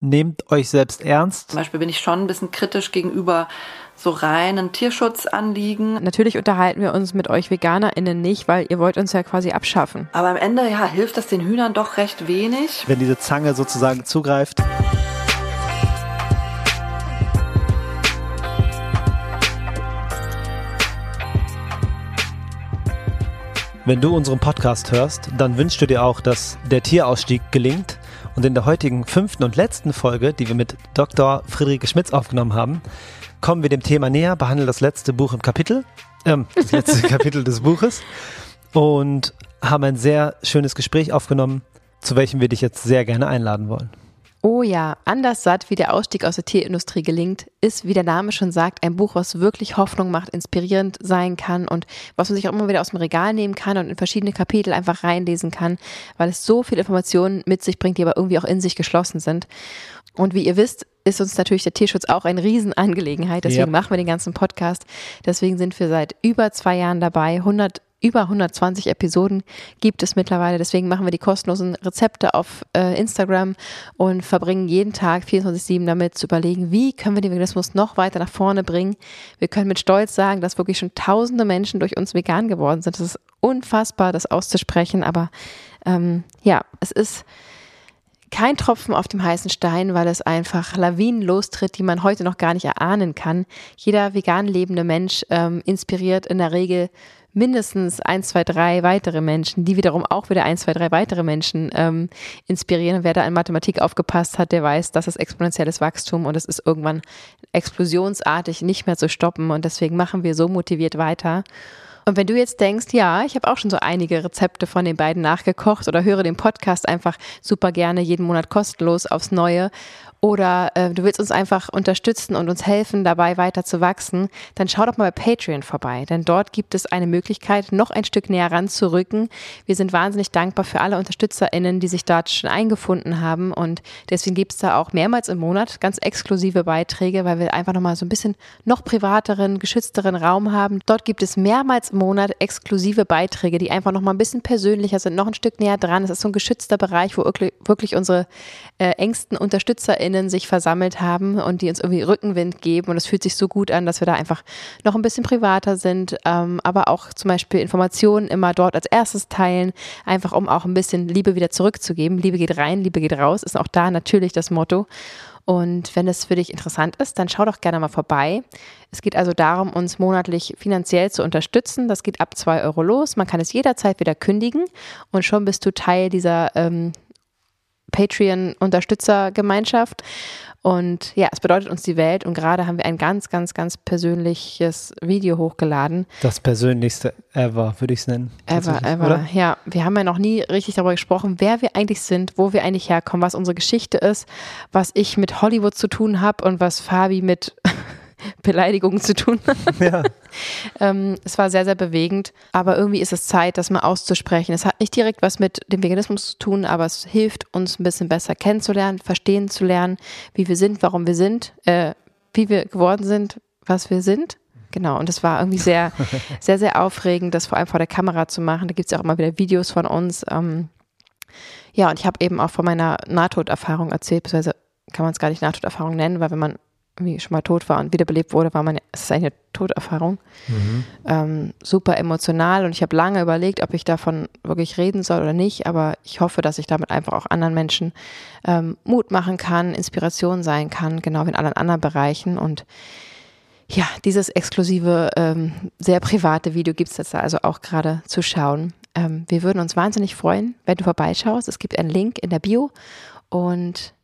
nehmt euch selbst ernst. Zum Beispiel bin ich schon ein bisschen kritisch gegenüber so reinen Tierschutzanliegen. Natürlich unterhalten wir uns mit euch VeganerInnen nicht, weil ihr wollt uns ja quasi abschaffen. Aber am Ende, ja, hilft das den Hühnern doch recht wenig. Wenn diese Zange sozusagen zugreift. Wenn du unseren Podcast hörst, dann wünschst du dir auch, dass der Tierausstieg gelingt. Und in der heutigen fünften und letzten Folge, die wir mit Dr. Friederike Schmitz aufgenommen haben, kommen wir dem Thema näher, behandeln das letzte Buch im Kapitel, ähm, das letzte Kapitel des Buches und haben ein sehr schönes Gespräch aufgenommen, zu welchem wir dich jetzt sehr gerne einladen wollen. Oh ja, anders satt, wie der Ausstieg aus der Tierindustrie gelingt, ist, wie der Name schon sagt, ein Buch, was wirklich Hoffnung macht, inspirierend sein kann und was man sich auch immer wieder aus dem Regal nehmen kann und in verschiedene Kapitel einfach reinlesen kann, weil es so viele Informationen mit sich bringt, die aber irgendwie auch in sich geschlossen sind. Und wie ihr wisst, ist uns natürlich der Tierschutz auch eine Riesenangelegenheit. Deswegen ja. machen wir den ganzen Podcast. Deswegen sind wir seit über zwei Jahren dabei, 100 über 120 Episoden gibt es mittlerweile. Deswegen machen wir die kostenlosen Rezepte auf äh, Instagram und verbringen jeden Tag 24-7 damit zu überlegen, wie können wir den Veganismus noch weiter nach vorne bringen. Wir können mit Stolz sagen, dass wirklich schon tausende Menschen durch uns vegan geworden sind. Das ist unfassbar, das auszusprechen. Aber ähm, ja, es ist kein Tropfen auf dem heißen Stein, weil es einfach Lawinen lostritt, die man heute noch gar nicht erahnen kann. Jeder vegan lebende Mensch ähm, inspiriert in der Regel mindestens ein, zwei, drei weitere Menschen, die wiederum auch wieder ein, zwei, drei weitere Menschen ähm, inspirieren. Und wer da in Mathematik aufgepasst hat, der weiß, das ist exponentielles Wachstum und es ist irgendwann explosionsartig nicht mehr zu stoppen. Und deswegen machen wir so motiviert weiter. Und wenn du jetzt denkst, ja, ich habe auch schon so einige Rezepte von den beiden nachgekocht oder höre den Podcast einfach super gerne jeden Monat kostenlos aufs Neue oder äh, du willst uns einfach unterstützen und uns helfen, dabei weiter zu wachsen, dann schau doch mal bei Patreon vorbei, denn dort gibt es eine Möglichkeit, noch ein Stück näher ranzurücken. Wir sind wahnsinnig dankbar für alle UnterstützerInnen, die sich dort schon eingefunden haben und deswegen gibt es da auch mehrmals im Monat ganz exklusive Beiträge, weil wir einfach nochmal so ein bisschen noch privateren, geschützteren Raum haben. Dort gibt es mehrmals Monat exklusive Beiträge, die einfach nochmal ein bisschen persönlicher sind, noch ein Stück näher dran. Es ist so ein geschützter Bereich, wo wirklich, unsere äh, engsten UnterstützerInnen sich versammelt haben und die uns irgendwie Rückenwind geben. Und es fühlt sich so gut an, dass wir da einfach noch ein bisschen privater sind, ähm, aber auch zum Beispiel Informationen immer dort als erstes teilen, einfach um auch ein bisschen Liebe wieder zurückzugeben. Liebe geht rein, Liebe geht raus, ist auch da natürlich das Motto. Und wenn es für dich interessant ist, dann schau doch gerne mal vorbei. Es geht also darum, uns monatlich finanziell zu unterstützen. Das geht ab zwei Euro los. Man kann es jederzeit wieder kündigen und schon bist du Teil dieser ähm, Patreon-Unterstützergemeinschaft. Und ja, es bedeutet uns die Welt. Und gerade haben wir ein ganz, ganz, ganz persönliches Video hochgeladen. Das persönlichste ever, würde ich es nennen. Ever, ever. Oder? Ja, wir haben ja noch nie richtig darüber gesprochen, wer wir eigentlich sind, wo wir eigentlich herkommen, was unsere Geschichte ist, was ich mit Hollywood zu tun habe und was Fabi mit Beleidigungen zu tun. Ja. ähm, es war sehr, sehr bewegend, aber irgendwie ist es Zeit, das mal auszusprechen. Es hat nicht direkt was mit dem Veganismus zu tun, aber es hilft uns ein bisschen besser kennenzulernen, verstehen zu lernen, wie wir sind, warum wir sind, äh, wie wir geworden sind, was wir sind. Genau, und es war irgendwie sehr, sehr, sehr aufregend, das vor allem vor der Kamera zu machen. Da gibt es ja auch immer wieder Videos von uns. Ähm, ja, und ich habe eben auch von meiner Nahtoderfahrung erzählt, beziehungsweise kann man es gar nicht Nahtoderfahrung nennen, weil wenn man irgendwie schon mal tot war und wiederbelebt wurde, war man, es ist eine Toderfahrung. Mhm. Ähm, super emotional und ich habe lange überlegt, ob ich davon wirklich reden soll oder nicht, aber ich hoffe, dass ich damit einfach auch anderen Menschen ähm, Mut machen kann, Inspiration sein kann, genau wie in allen anderen Bereichen und ja, dieses exklusive, ähm, sehr private Video gibt es jetzt also auch gerade zu schauen. Ähm, wir würden uns wahnsinnig freuen, wenn du vorbeischaust. Es gibt einen Link in der Bio und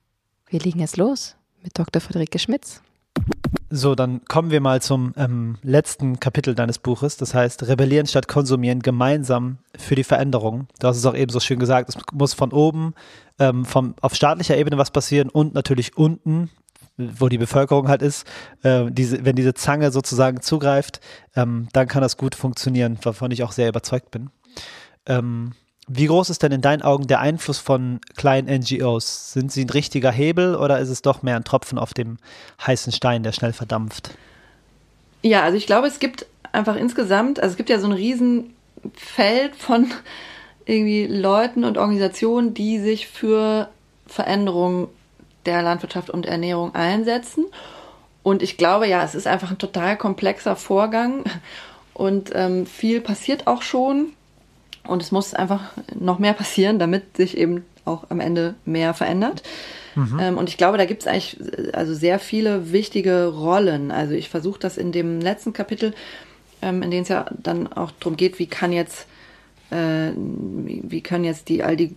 wir legen jetzt los mit Dr. Friederike Schmitz. So, dann kommen wir mal zum ähm, letzten Kapitel deines Buches. Das heißt, Rebellieren statt Konsumieren gemeinsam für die Veränderung. Du hast es auch eben so schön gesagt, es muss von oben, ähm, vom, auf staatlicher Ebene was passieren und natürlich unten, wo die Bevölkerung halt ist. Äh, diese, wenn diese Zange sozusagen zugreift, ähm, dann kann das gut funktionieren, wovon ich auch sehr überzeugt bin. Ähm, wie groß ist denn in deinen Augen der Einfluss von kleinen NGOs? Sind sie ein richtiger Hebel oder ist es doch mehr ein Tropfen auf dem heißen Stein, der schnell verdampft? Ja, also ich glaube, es gibt einfach insgesamt, also es gibt ja so ein Riesenfeld von irgendwie Leuten und Organisationen, die sich für Veränderungen der Landwirtschaft und Ernährung einsetzen. Und ich glaube, ja, es ist einfach ein total komplexer Vorgang und ähm, viel passiert auch schon. Und es muss einfach noch mehr passieren, damit sich eben auch am Ende mehr verändert. Mhm. Ähm, und ich glaube, da gibt es eigentlich also sehr viele wichtige Rollen. Also ich versuche das in dem letzten Kapitel, ähm, in dem es ja dann auch darum geht, wie kann jetzt, äh, wie können jetzt die all die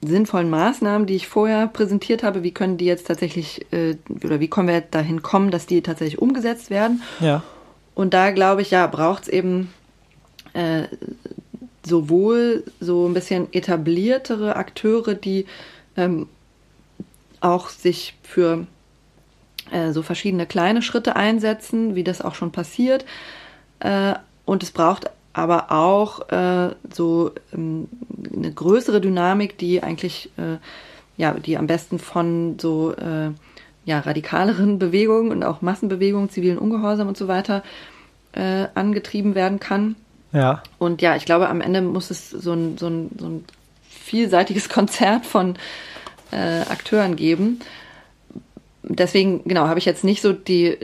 sinnvollen Maßnahmen, die ich vorher präsentiert habe, wie können die jetzt tatsächlich äh, oder wie können wir dahin kommen, dass die tatsächlich umgesetzt werden? Ja. Und da glaube ich, ja, braucht es eben äh, sowohl so ein bisschen etabliertere Akteure, die ähm, auch sich für äh, so verschiedene kleine Schritte einsetzen, wie das auch schon passiert. Äh, und es braucht aber auch äh, so ähm, eine größere Dynamik, die eigentlich ja, die am besten von so ja, radikaleren Bewegungen und auch Massenbewegungen, zivilen Ungehorsam und so weiter angetrieben werden kann. Ja. Und ja, ich glaube, am Ende muss es so ein, so ein, so ein vielseitiges Konzert von äh, Akteuren geben. Deswegen, genau, habe ich jetzt nicht so die,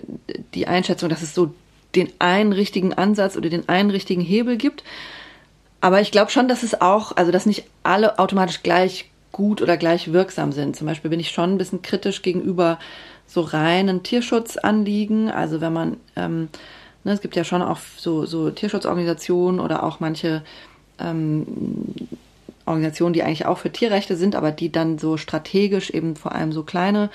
die Einschätzung, dass es so den einen richtigen Ansatz oder den einen richtigen Hebel gibt. Aber ich glaube schon, dass es auch, also dass nicht alle automatisch gleich gut oder gleich wirksam sind. Zum Beispiel bin ich schon ein bisschen kritisch gegenüber so reinen Tierschutzanliegen. Also wenn man, ähm, ne, es gibt ja schon auch so, so Tierschutzorganisationen oder auch manche ähm, Organisationen, die eigentlich auch für Tierrechte sind, aber die dann so strategisch eben vor allem so kleine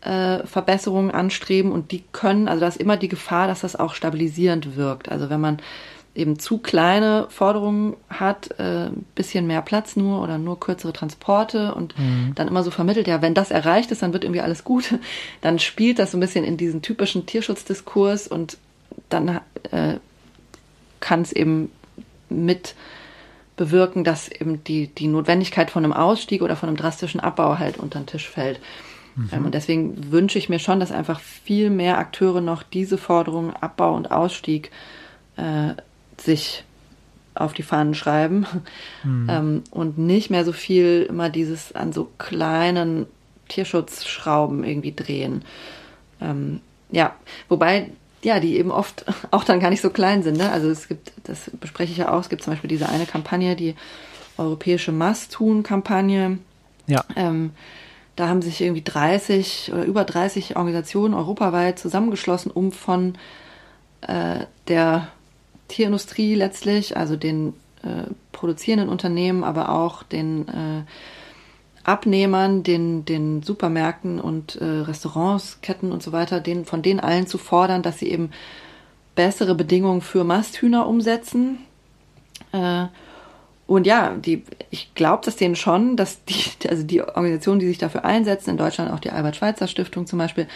äh, Verbesserungen anstreben und die können, also da ist immer die Gefahr, dass das auch stabilisierend wirkt. Also wenn man eben zu kleine Forderungen hat, äh, bisschen mehr Platz nur oder nur kürzere Transporte und mhm. dann immer so vermittelt, ja, wenn das erreicht ist, dann wird irgendwie alles gut, dann spielt das so ein bisschen in diesen typischen Tierschutzdiskurs und dann äh, kann es eben mit bewirken, dass eben die, die Notwendigkeit von einem Ausstieg oder von einem drastischen Abbau halt unter den Tisch fällt. Mhm. Ähm, und deswegen wünsche ich mir schon, dass einfach viel mehr Akteure noch diese Forderungen Abbau und Ausstieg äh, sich auf die Fahnen schreiben mhm. ähm, und nicht mehr so viel immer dieses an so kleinen Tierschutzschrauben irgendwie drehen. Ähm, ja, wobei ja, die eben oft auch dann gar nicht so klein sind. Ne? Also es gibt, das bespreche ich ja auch, es gibt zum Beispiel diese eine Kampagne, die europäische Must-Tun-Kampagne. Ja. Ähm, da haben sich irgendwie 30 oder über 30 Organisationen europaweit zusammengeschlossen, um von äh, der Tierindustrie letztlich, also den äh, produzierenden Unternehmen, aber auch den äh, Abnehmern, den, den Supermärkten und äh, Restaurants, Ketten und so weiter, den, von denen allen zu fordern, dass sie eben bessere Bedingungen für Masthühner umsetzen. Äh, und ja, die, ich glaube das denen schon, dass die, also die Organisationen, die sich dafür einsetzen, in Deutschland auch die Albert-Schweitzer-Stiftung zum Beispiel,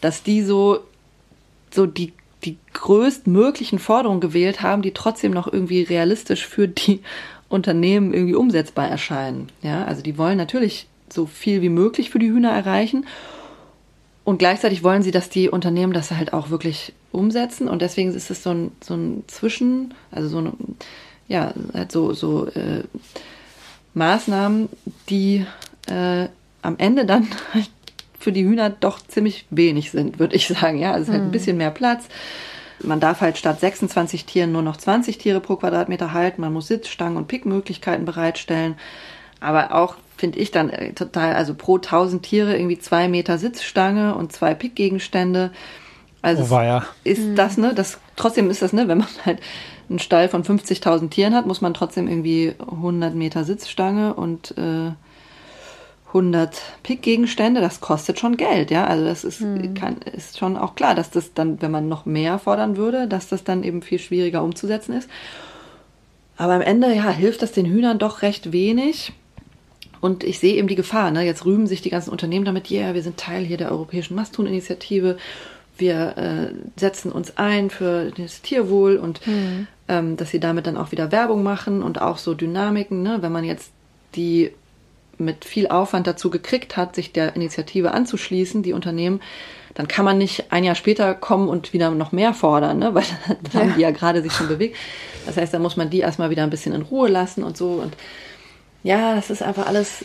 dass die so, so die, die größtmöglichen Forderungen gewählt haben, die trotzdem noch irgendwie realistisch für die Unternehmen irgendwie umsetzbar erscheinen. Ja, also die wollen natürlich so viel wie möglich für die Hühner erreichen. Und gleichzeitig wollen sie, dass die Unternehmen das halt auch wirklich umsetzen. Und deswegen ist es so ein, so ein Zwischen, also so ein, ja, halt so, so äh, Maßnahmen, die äh, am Ende dann für die Hühner doch ziemlich wenig sind, würde ich sagen. Ja, also es mhm. halt ein mhm. bisschen mehr Platz. Man darf halt statt 26 Tieren nur noch 20 Tiere pro Quadratmeter halten. Man muss Sitzstangen und Pickmöglichkeiten bereitstellen. Aber auch finde ich dann äh, total, also pro 1000 Tiere irgendwie zwei Meter Sitzstange und zwei Pickgegenstände. Also oh, ja. ist mhm. das, ne? Das, trotzdem ist das, ne, wenn man halt einen Stall von 50.000 Tieren hat, muss man trotzdem irgendwie 100 Meter Sitzstange und äh, 100 Pickgegenstände, das kostet schon Geld, ja. Also das ist, hm. kann, ist schon auch klar, dass das dann, wenn man noch mehr fordern würde, dass das dann eben viel schwieriger umzusetzen ist. Aber am Ende, ja, hilft das den Hühnern doch recht wenig. Und ich sehe eben die Gefahr, ne? Jetzt rühmen sich die ganzen Unternehmen damit, ja, yeah, wir sind Teil hier der Europäischen Masthuhn-Initiative. Wir äh, setzen uns ein für das Tierwohl und hm. ähm, dass sie damit dann auch wieder Werbung machen und auch so Dynamiken, ne? Wenn man jetzt die mit viel Aufwand dazu gekriegt hat, sich der Initiative anzuschließen, die Unternehmen, dann kann man nicht ein Jahr später kommen und wieder noch mehr fordern, ne? weil dann ja. haben die ja gerade sich schon bewegt. Das heißt, da muss man die erstmal wieder ein bisschen in Ruhe lassen und so. Und ja, das ist einfach alles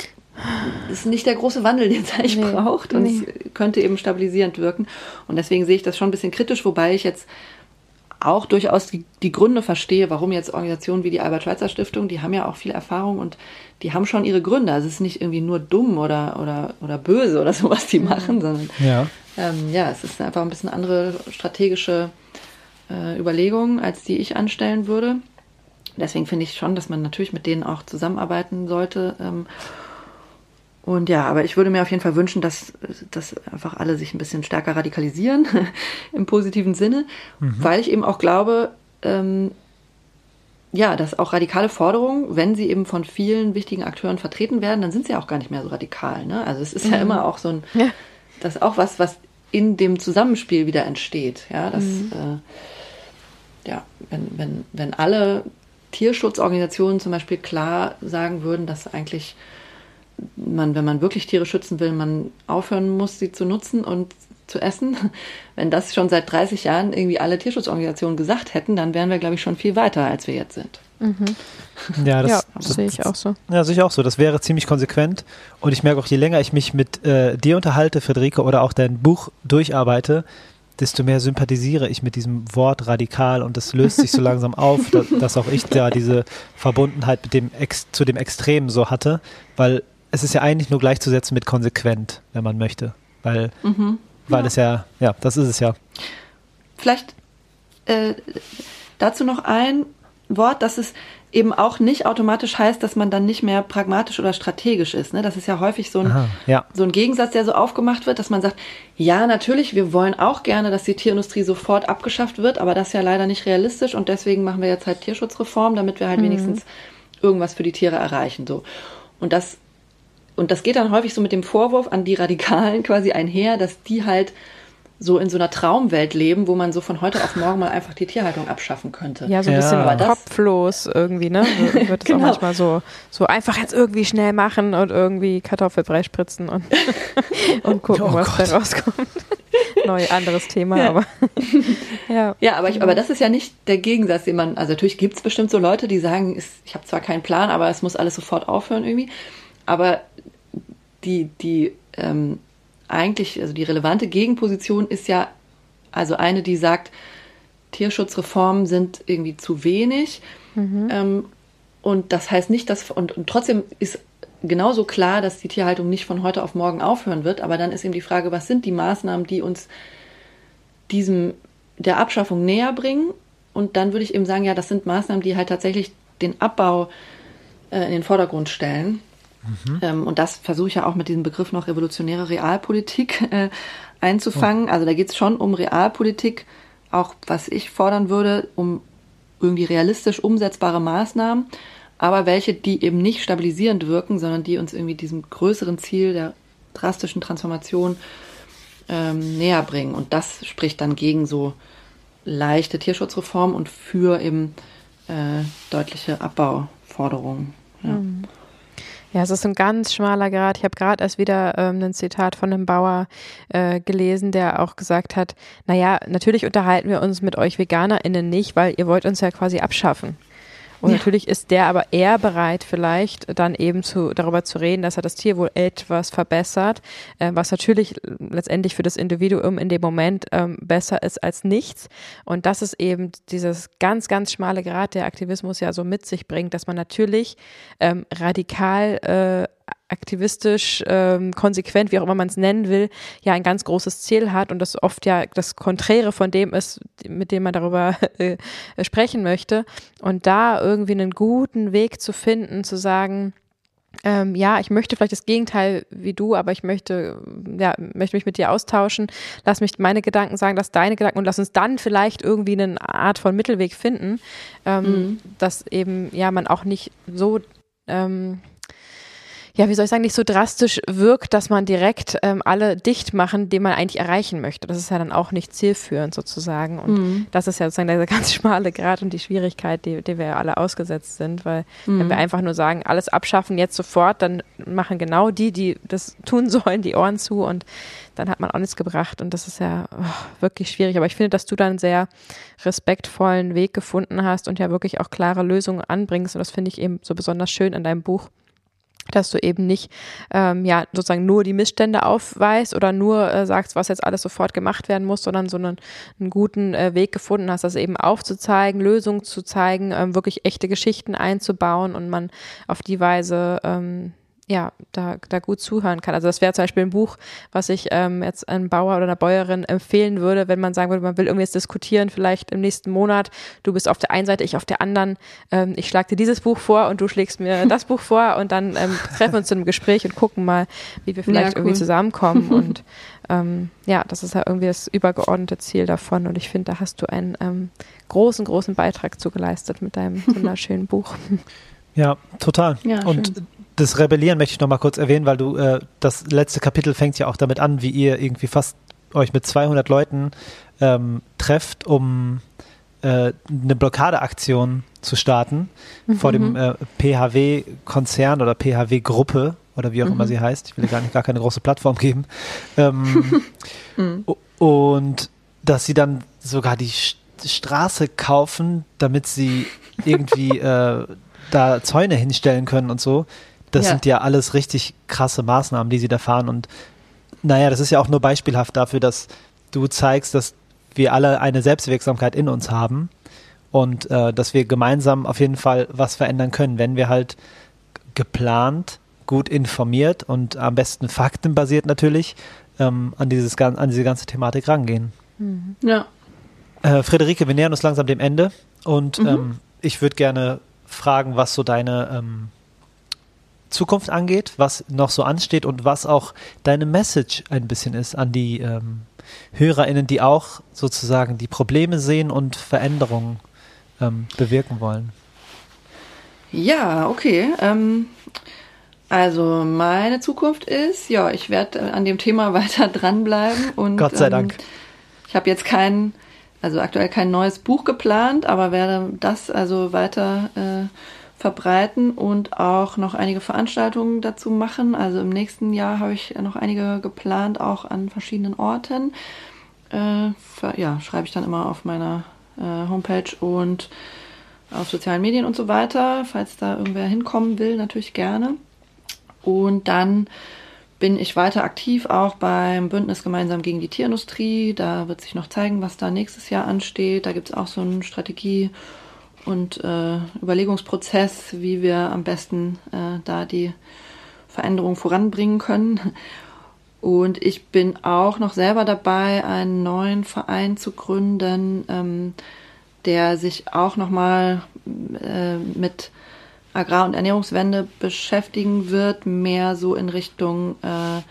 ist nicht der große Wandel, den es eigentlich nee, braucht und nee. es könnte eben stabilisierend wirken. Und deswegen sehe ich das schon ein bisschen kritisch, wobei ich jetzt auch durchaus die, die Gründe verstehe, warum jetzt Organisationen wie die Albert-Schweitzer-Stiftung, die haben ja auch viel Erfahrung und die haben schon ihre Gründe. Also es ist nicht irgendwie nur dumm oder, oder, oder böse oder so, was die machen, sondern ja. Ähm, ja, es ist einfach ein bisschen andere strategische äh, Überlegungen, als die ich anstellen würde. Deswegen finde ich schon, dass man natürlich mit denen auch zusammenarbeiten sollte. Ähm, und ja, aber ich würde mir auf jeden Fall wünschen, dass, dass einfach alle sich ein bisschen stärker radikalisieren, im positiven Sinne, mhm. weil ich eben auch glaube, ähm, ja, dass auch radikale Forderungen, wenn sie eben von vielen wichtigen Akteuren vertreten werden, dann sind sie auch gar nicht mehr so radikal. Ne? Also es ist mhm. ja immer auch so ein, ja. das ist auch was, was in dem Zusammenspiel wieder entsteht. Ja, dass, mhm. äh, ja, wenn, wenn, wenn alle Tierschutzorganisationen zum Beispiel klar sagen würden, dass eigentlich man, wenn man wirklich Tiere schützen will, man aufhören muss, sie zu nutzen und zu essen. Wenn das schon seit 30 Jahren irgendwie alle Tierschutzorganisationen gesagt hätten, dann wären wir, glaube ich, schon viel weiter, als wir jetzt sind. Mhm. Ja, das, ja, das, das sehe ich auch so. Ja, sehe ich auch so. Das wäre ziemlich konsequent. Und ich merke auch, je länger ich mich mit äh, dir unterhalte, Friederike, oder auch dein Buch durcharbeite, desto mehr sympathisiere ich mit diesem Wort radikal und das löst sich so langsam auf, dass, dass auch ich da diese Verbundenheit mit dem Ex, zu dem Extremen so hatte, weil es ist ja eigentlich nur gleichzusetzen mit konsequent, wenn man möchte. Weil, mhm. weil ja. es ja, ja, das ist es ja. Vielleicht äh, dazu noch ein Wort, dass es eben auch nicht automatisch heißt, dass man dann nicht mehr pragmatisch oder strategisch ist. Ne? Das ist ja häufig so ein, Aha, ja. so ein Gegensatz, der so aufgemacht wird, dass man sagt, ja, natürlich, wir wollen auch gerne, dass die Tierindustrie sofort abgeschafft wird, aber das ist ja leider nicht realistisch und deswegen machen wir jetzt halt Tierschutzreform, damit wir halt mhm. wenigstens irgendwas für die Tiere erreichen. So. Und das und das geht dann häufig so mit dem Vorwurf an die Radikalen quasi einher, dass die halt so in so einer Traumwelt leben, wo man so von heute auf morgen mal einfach die Tierhaltung abschaffen könnte. Ja, so ein bisschen ja. kopflos irgendwie, ne? So wird es genau. auch manchmal so, so einfach jetzt irgendwie schnell machen und irgendwie Kartoffelbrei spritzen und, und gucken, oh was da rauskommt. Neu, anderes Thema, ja. aber ja. Ja, aber, ich, aber das ist ja nicht der Gegensatz, den man, also natürlich gibt es bestimmt so Leute, die sagen, ich habe zwar keinen Plan, aber es muss alles sofort aufhören irgendwie. Aber die, die ähm, eigentlich, also die relevante Gegenposition ist ja also eine, die sagt, Tierschutzreformen sind irgendwie zu wenig. Mhm. Ähm, und das heißt nicht, dass, und, und trotzdem ist genauso klar, dass die Tierhaltung nicht von heute auf morgen aufhören wird. Aber dann ist eben die Frage, was sind die Maßnahmen, die uns diesem, der Abschaffung näher bringen? Und dann würde ich eben sagen, ja, das sind Maßnahmen, die halt tatsächlich den Abbau äh, in den Vordergrund stellen. Mhm. Ähm, und das versuche ich ja auch mit diesem Begriff noch revolutionäre Realpolitik äh, einzufangen. Oh. Also da geht es schon um Realpolitik, auch was ich fordern würde, um irgendwie realistisch umsetzbare Maßnahmen, aber welche, die eben nicht stabilisierend wirken, sondern die uns irgendwie diesem größeren Ziel der drastischen Transformation ähm, näher bringen. Und das spricht dann gegen so leichte Tierschutzreformen und für eben äh, deutliche Abbauforderungen. Ja. Mhm. Ja, es ist ein ganz schmaler Grad. Ich habe gerade erst wieder ähm, ein Zitat von einem Bauer äh, gelesen, der auch gesagt hat, naja, natürlich unterhalten wir uns mit euch VeganerInnen nicht, weil ihr wollt uns ja quasi abschaffen. Und ja. natürlich ist der aber eher bereit, vielleicht dann eben zu, darüber zu reden, dass er das Tier wohl etwas verbessert, äh, was natürlich letztendlich für das Individuum in dem Moment ähm, besser ist als nichts. Und das ist eben dieses ganz, ganz schmale Grad, der Aktivismus ja so mit sich bringt, dass man natürlich ähm, radikal äh, aktivistisch, ähm, konsequent, wie auch immer man es nennen will, ja ein ganz großes Ziel hat und das oft ja das Konträre von dem ist, mit dem man darüber äh, sprechen möchte. Und da irgendwie einen guten Weg zu finden, zu sagen, ähm, ja, ich möchte vielleicht das Gegenteil wie du, aber ich möchte, ja, möchte mich mit dir austauschen. Lass mich meine Gedanken sagen, lass deine Gedanken und lass uns dann vielleicht irgendwie eine Art von Mittelweg finden, ähm, mhm. dass eben, ja, man auch nicht so ähm, ja, wie soll ich sagen, nicht so drastisch wirkt, dass man direkt ähm, alle dicht machen, die man eigentlich erreichen möchte. Das ist ja dann auch nicht zielführend sozusagen. Und mhm. das ist ja sozusagen der ganz schmale Grad und die Schwierigkeit, die, die wir ja alle ausgesetzt sind. Weil mhm. wenn wir einfach nur sagen, alles abschaffen jetzt sofort, dann machen genau die, die das tun sollen, die Ohren zu und dann hat man auch nichts gebracht. Und das ist ja oh, wirklich schwierig. Aber ich finde, dass du da einen sehr respektvollen Weg gefunden hast und ja wirklich auch klare Lösungen anbringst. Und das finde ich eben so besonders schön an deinem Buch dass du eben nicht ähm, ja sozusagen nur die Missstände aufweist oder nur äh, sagst, was jetzt alles sofort gemacht werden muss, sondern so einen, einen guten äh, Weg gefunden hast, das eben aufzuzeigen, Lösungen zu zeigen, ähm, wirklich echte Geschichten einzubauen und man auf die Weise ähm, ja, da, da gut zuhören kann. Also das wäre zum Beispiel ein Buch, was ich ähm, jetzt einem Bauer oder einer Bäuerin empfehlen würde, wenn man sagen würde, man will irgendwie jetzt diskutieren, vielleicht im nächsten Monat, du bist auf der einen Seite, ich auf der anderen, ähm, ich schlage dir dieses Buch vor und du schlägst mir das Buch vor und dann ähm, treffen wir uns zu einem Gespräch und gucken mal, wie wir vielleicht ja, cool. irgendwie zusammenkommen und ähm, ja, das ist ja irgendwie das übergeordnete Ziel davon und ich finde, da hast du einen ähm, großen, großen Beitrag zugeleistet mit deinem wunderschönen Buch. Ja, total. Ja, und schön das Rebellieren möchte ich noch mal kurz erwähnen, weil du äh, das letzte Kapitel fängt ja auch damit an, wie ihr irgendwie fast euch mit 200 Leuten ähm, trefft, um äh, eine Blockadeaktion zu starten mhm. vor dem äh, PHW-Konzern oder PHW-Gruppe oder wie auch mhm. immer sie heißt. Ich will gar nicht gar keine große Plattform geben. Ähm, mhm. Und dass sie dann sogar die Straße kaufen, damit sie irgendwie äh, da Zäune hinstellen können und so. Das ja. sind ja alles richtig krasse Maßnahmen, die sie da fahren. Und naja, das ist ja auch nur beispielhaft dafür, dass du zeigst, dass wir alle eine Selbstwirksamkeit in uns haben und äh, dass wir gemeinsam auf jeden Fall was verändern können, wenn wir halt geplant, gut informiert und am besten faktenbasiert natürlich ähm, an, dieses, an diese ganze Thematik rangehen. Mhm. Ja. Äh, Friederike, wir nähern uns langsam dem Ende und mhm. ähm, ich würde gerne fragen, was so deine ähm, Zukunft angeht, was noch so ansteht und was auch deine Message ein bisschen ist an die ähm, HörerInnen, die auch sozusagen die Probleme sehen und Veränderungen ähm, bewirken wollen. Ja, okay. Ähm, also meine Zukunft ist, ja, ich werde an dem Thema weiter dranbleiben und Gott sei Dank. Ähm, ich habe jetzt kein, also aktuell kein neues Buch geplant, aber werde das also weiter äh, verbreiten und auch noch einige Veranstaltungen dazu machen. Also im nächsten Jahr habe ich noch einige geplant, auch an verschiedenen Orten. Äh, ja, schreibe ich dann immer auf meiner äh, Homepage und auf sozialen Medien und so weiter. Falls da irgendwer hinkommen will, natürlich gerne. Und dann bin ich weiter aktiv auch beim Bündnis gemeinsam gegen die Tierindustrie. Da wird sich noch zeigen, was da nächstes Jahr ansteht. Da gibt es auch so eine Strategie- und äh, Überlegungsprozess, wie wir am besten äh, da die Veränderung voranbringen können. Und ich bin auch noch selber dabei, einen neuen Verein zu gründen, ähm, der sich auch nochmal äh, mit Agrar- und Ernährungswende beschäftigen wird, mehr so in Richtung äh,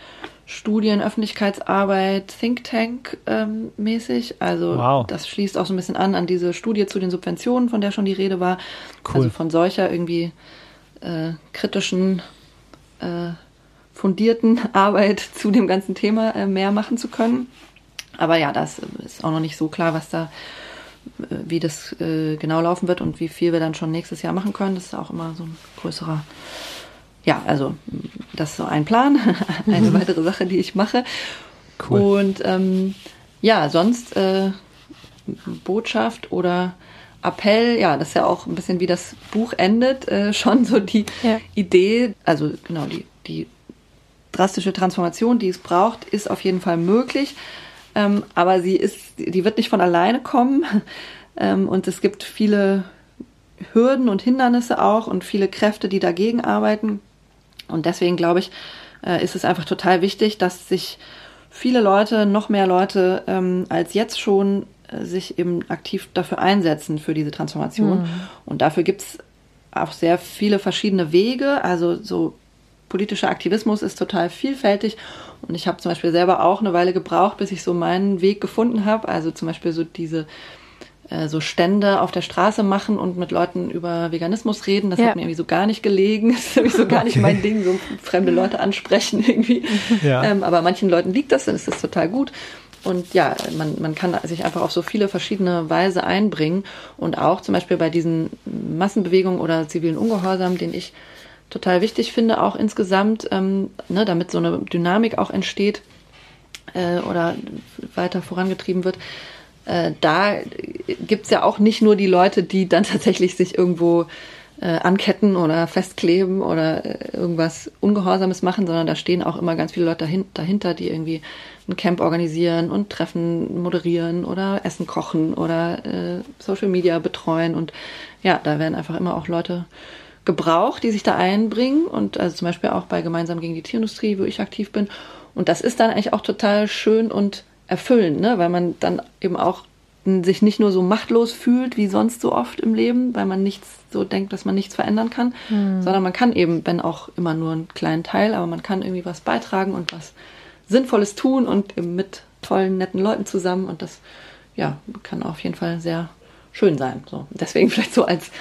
Studien, Öffentlichkeitsarbeit, Think Tank ähm, mäßig. Also wow. das schließt auch so ein bisschen an an diese Studie zu den Subventionen, von der schon die Rede war. Cool. Also von solcher irgendwie äh, kritischen, äh, fundierten Arbeit zu dem ganzen Thema äh, mehr machen zu können. Aber ja, das ist auch noch nicht so klar, was da, äh, wie das äh, genau laufen wird und wie viel wir dann schon nächstes Jahr machen können. Das ist auch immer so ein größerer ja, also das ist so ein Plan, eine weitere Sache, die ich mache. Cool. Und ähm, ja, sonst äh, Botschaft oder Appell, ja, das ist ja auch ein bisschen wie das Buch endet, äh, schon so die ja. Idee, also genau, die, die drastische Transformation, die es braucht, ist auf jeden Fall möglich. Ähm, aber sie ist, die wird nicht von alleine kommen. Ähm, und es gibt viele Hürden und Hindernisse auch und viele Kräfte, die dagegen arbeiten. Und deswegen glaube ich, äh, ist es einfach total wichtig, dass sich viele Leute, noch mehr Leute ähm, als jetzt schon äh, sich eben aktiv dafür einsetzen für diese Transformation. Mhm. Und dafür gibt es auch sehr viele verschiedene Wege. Also so politischer Aktivismus ist total vielfältig. Und ich habe zum Beispiel selber auch eine Weile gebraucht, bis ich so meinen Weg gefunden habe. Also zum Beispiel so diese so Stände auf der Straße machen und mit Leuten über Veganismus reden. Das ja. hat mir irgendwie so gar nicht gelegen. Das ist irgendwie so gar nicht mein Ding, so fremde Leute ansprechen irgendwie. Ja. Ähm, aber manchen Leuten liegt das, dann ist das total gut. Und ja, man, man kann sich einfach auf so viele verschiedene Weise einbringen. Und auch zum Beispiel bei diesen Massenbewegungen oder zivilen Ungehorsam, den ich total wichtig finde, auch insgesamt, ähm, ne, damit so eine Dynamik auch entsteht äh, oder weiter vorangetrieben wird, äh, da gibt's ja auch nicht nur die Leute, die dann tatsächlich sich irgendwo äh, anketten oder festkleben oder äh, irgendwas Ungehorsames machen, sondern da stehen auch immer ganz viele Leute dahin, dahinter, die irgendwie ein Camp organisieren und Treffen moderieren oder Essen kochen oder äh, Social Media betreuen. Und ja, da werden einfach immer auch Leute gebraucht, die sich da einbringen. Und also zum Beispiel auch bei Gemeinsam gegen die Tierindustrie, wo ich aktiv bin. Und das ist dann eigentlich auch total schön und erfüllend, ne? weil man dann eben auch sich nicht nur so machtlos fühlt wie sonst so oft im Leben, weil man nichts so denkt, dass man nichts verändern kann, mhm. sondern man kann eben, wenn auch immer nur einen kleinen Teil, aber man kann irgendwie was beitragen und was Sinnvolles tun und eben mit tollen, netten Leuten zusammen und das ja, kann auf jeden Fall sehr schön sein. So. Deswegen vielleicht so als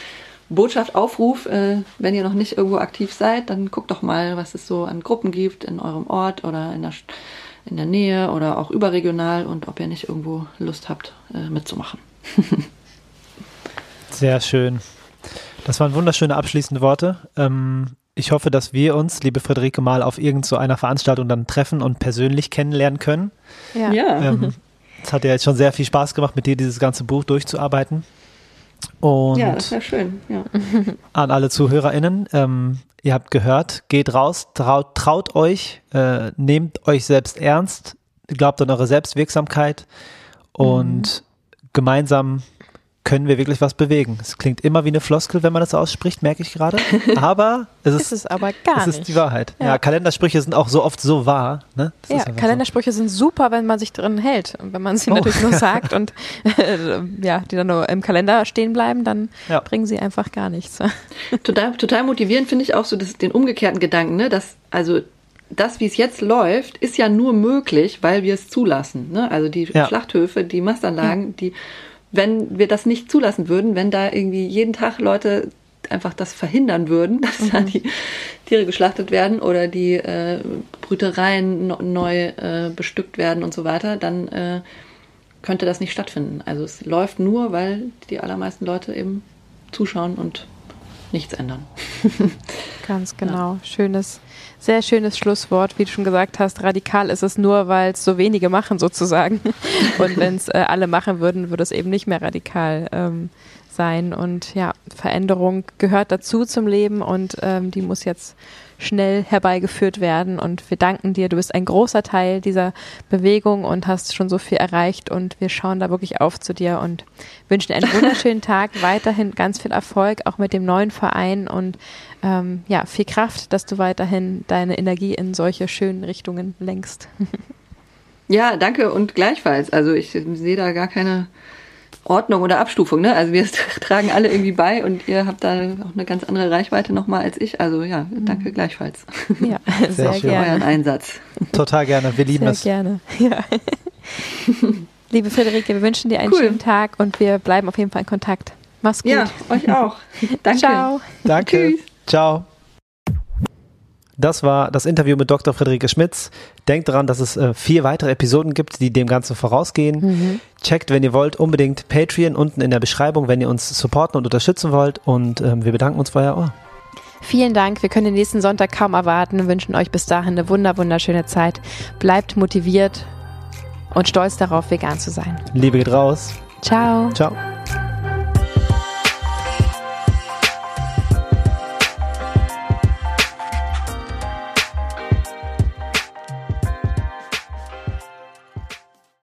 Botschaft, Aufruf, äh, wenn ihr noch nicht irgendwo aktiv seid, dann guckt doch mal, was es so an Gruppen gibt in eurem Ort oder in der, in der Nähe oder auch überregional und ob ihr nicht irgendwo Lust habt, äh, mitzumachen. Sehr schön. Das waren wunderschöne abschließende Worte. Ähm, ich hoffe, dass wir uns, liebe Friederike, mal auf irgendeiner so Veranstaltung dann treffen und persönlich kennenlernen können. Ja. ja. Ähm, es hat ja jetzt schon sehr viel Spaß gemacht, mit dir dieses ganze Buch durchzuarbeiten. Und ja, das wäre schön. Ja. An alle ZuhörerInnen, ähm, ihr habt gehört, geht raus, traut, traut euch, äh, nehmt euch selbst ernst, glaubt an eure Selbstwirksamkeit und mhm. gemeinsam können wir wirklich was bewegen. Es klingt immer wie eine Floskel, wenn man das ausspricht, merke ich gerade. Aber es ist, ist es aber gar es ist die Wahrheit. Ja. ja. Kalendersprüche sind auch so oft so wahr. Ne? ja, Kalendersprüche so. sind super, wenn man sich drin hält. Und wenn man sie oh. natürlich nur sagt und äh, ja, die dann nur im Kalender stehen bleiben, dann ja. bringen sie einfach gar nichts. total, total motivierend finde ich auch so das, den umgekehrten Gedanken, ne? dass also das, wie es jetzt läuft, ist ja nur möglich, weil wir es zulassen. Ne? Also die ja. Schlachthöfe, die Mastanlagen, die wenn wir das nicht zulassen würden, wenn da irgendwie jeden Tag Leute einfach das verhindern würden, dass mhm. da die Tiere geschlachtet werden oder die äh, Brütereien no, neu äh, bestückt werden und so weiter, dann äh, könnte das nicht stattfinden. Also es läuft nur, weil die allermeisten Leute eben zuschauen und nichts ändern. Ganz genau. Ja. Schönes, sehr schönes Schlusswort. Wie du schon gesagt hast, radikal ist es nur, weil es so wenige machen sozusagen. Und wenn es äh, alle machen würden, würde es eben nicht mehr radikal ähm, sein. Und ja, Veränderung gehört dazu zum Leben und ähm, die muss jetzt schnell herbeigeführt werden. Und wir danken dir. Du bist ein großer Teil dieser Bewegung und hast schon so viel erreicht. Und wir schauen da wirklich auf zu dir und wünschen einen wunderschönen Tag. Weiterhin ganz viel Erfolg, auch mit dem neuen Verein und ähm, ja, viel Kraft, dass du weiterhin deine Energie in solche schönen Richtungen lenkst. ja, danke und gleichfalls. Also ich sehe da gar keine Ordnung oder Abstufung, ne? Also wir tragen alle irgendwie bei und ihr habt da auch eine ganz andere Reichweite nochmal als ich. Also ja, danke mhm. gleichfalls. Ja, sehr, sehr gerne. euren Einsatz. Total gerne. Wir lieben sehr es. Gerne. Ja. Liebe Friederike, wir wünschen dir einen cool. schönen Tag und wir bleiben auf jeden Fall in Kontakt. Mach's gut. Ja, euch auch. Danke. Ciao. Danke. Tschüss. Ciao. Das war das Interview mit Dr. Friederike Schmitz. Denkt daran, dass es äh, vier weitere Episoden gibt, die dem Ganzen vorausgehen. Mhm. Checkt, wenn ihr wollt, unbedingt Patreon unten in der Beschreibung, wenn ihr uns supporten und unterstützen wollt. Und ähm, wir bedanken uns für euer Ohr. Vielen Dank. Wir können den nächsten Sonntag kaum erwarten und wünschen euch bis dahin eine wunder wunderschöne Zeit. Bleibt motiviert und stolz darauf, vegan zu sein. Liebe geht raus. Ciao. Ciao.